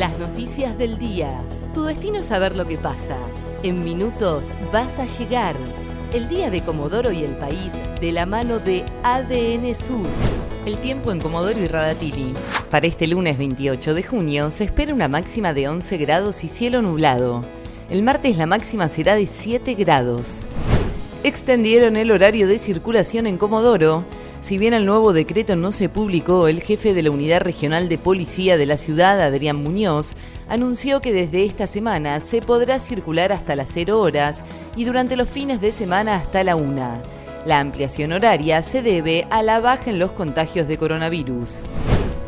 Las noticias del día. Tu destino es saber lo que pasa. En minutos vas a llegar. El día de Comodoro y el país de la mano de ADN Sur. El tiempo en Comodoro y Radatili. Para este lunes 28 de junio se espera una máxima de 11 grados y cielo nublado. El martes la máxima será de 7 grados. Extendieron el horario de circulación en Comodoro. Si bien el nuevo decreto no se publicó, el jefe de la Unidad Regional de Policía de la ciudad, Adrián Muñoz, anunció que desde esta semana se podrá circular hasta las 0 horas y durante los fines de semana hasta la 1. La ampliación horaria se debe a la baja en los contagios de coronavirus.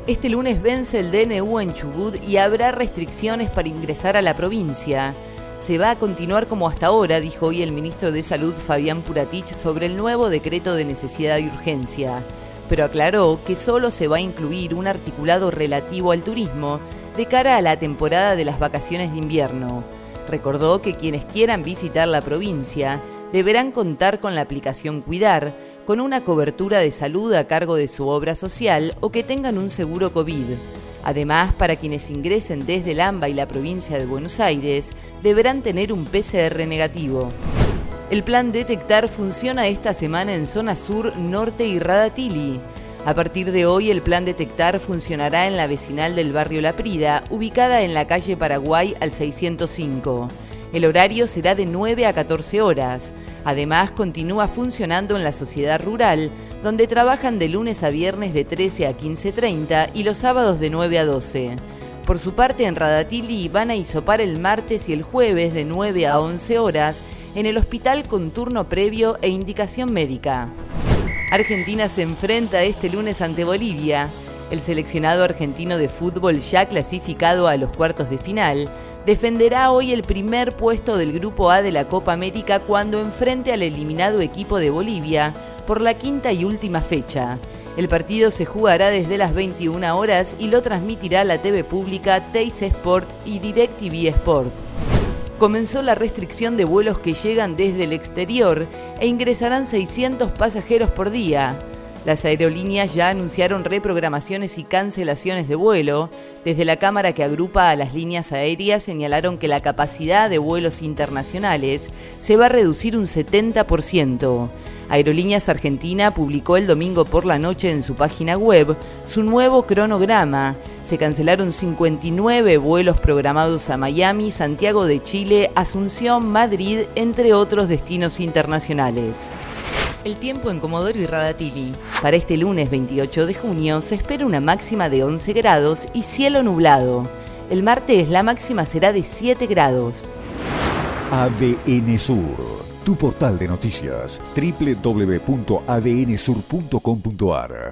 Este lunes vence el DNU en Chubut y habrá restricciones para ingresar a la provincia se va a continuar como hasta ahora, dijo hoy el ministro de Salud Fabián Puratich sobre el nuevo decreto de necesidad y urgencia, pero aclaró que solo se va a incluir un articulado relativo al turismo de cara a la temporada de las vacaciones de invierno. Recordó que quienes quieran visitar la provincia deberán contar con la aplicación Cuidar, con una cobertura de salud a cargo de su obra social o que tengan un seguro COVID. Además, para quienes ingresen desde el AMBA y la provincia de Buenos Aires, deberán tener un PCR negativo. El plan Detectar funciona esta semana en zona sur, norte y Radatili. A partir de hoy, el plan Detectar funcionará en la vecinal del barrio La Prida, ubicada en la calle Paraguay al 605. El horario será de 9 a 14 horas. Además, continúa funcionando en la sociedad rural, donde trabajan de lunes a viernes de 13 a 15.30 y los sábados de 9 a 12. Por su parte, en Radatili van a isopar el martes y el jueves de 9 a 11 horas en el hospital con turno previo e indicación médica. Argentina se enfrenta este lunes ante Bolivia. El seleccionado argentino de fútbol ya clasificado a los cuartos de final defenderá hoy el primer puesto del Grupo A de la Copa América cuando enfrente al eliminado equipo de Bolivia por la quinta y última fecha. El partido se jugará desde las 21 horas y lo transmitirá la TV pública Teis Sport y DirecTV Sport. Comenzó la restricción de vuelos que llegan desde el exterior e ingresarán 600 pasajeros por día. Las aerolíneas ya anunciaron reprogramaciones y cancelaciones de vuelo. Desde la Cámara que agrupa a las líneas aéreas señalaron que la capacidad de vuelos internacionales se va a reducir un 70%. Aerolíneas Argentina publicó el domingo por la noche en su página web su nuevo cronograma. Se cancelaron 59 vuelos programados a Miami, Santiago de Chile, Asunción, Madrid, entre otros destinos internacionales. El tiempo en Comodoro y Radatili. Para este lunes 28 de junio se espera una máxima de 11 grados y cielo nublado. El martes la máxima será de 7 grados. ADN Sur, tu portal de noticias, www.adnsur.com.ar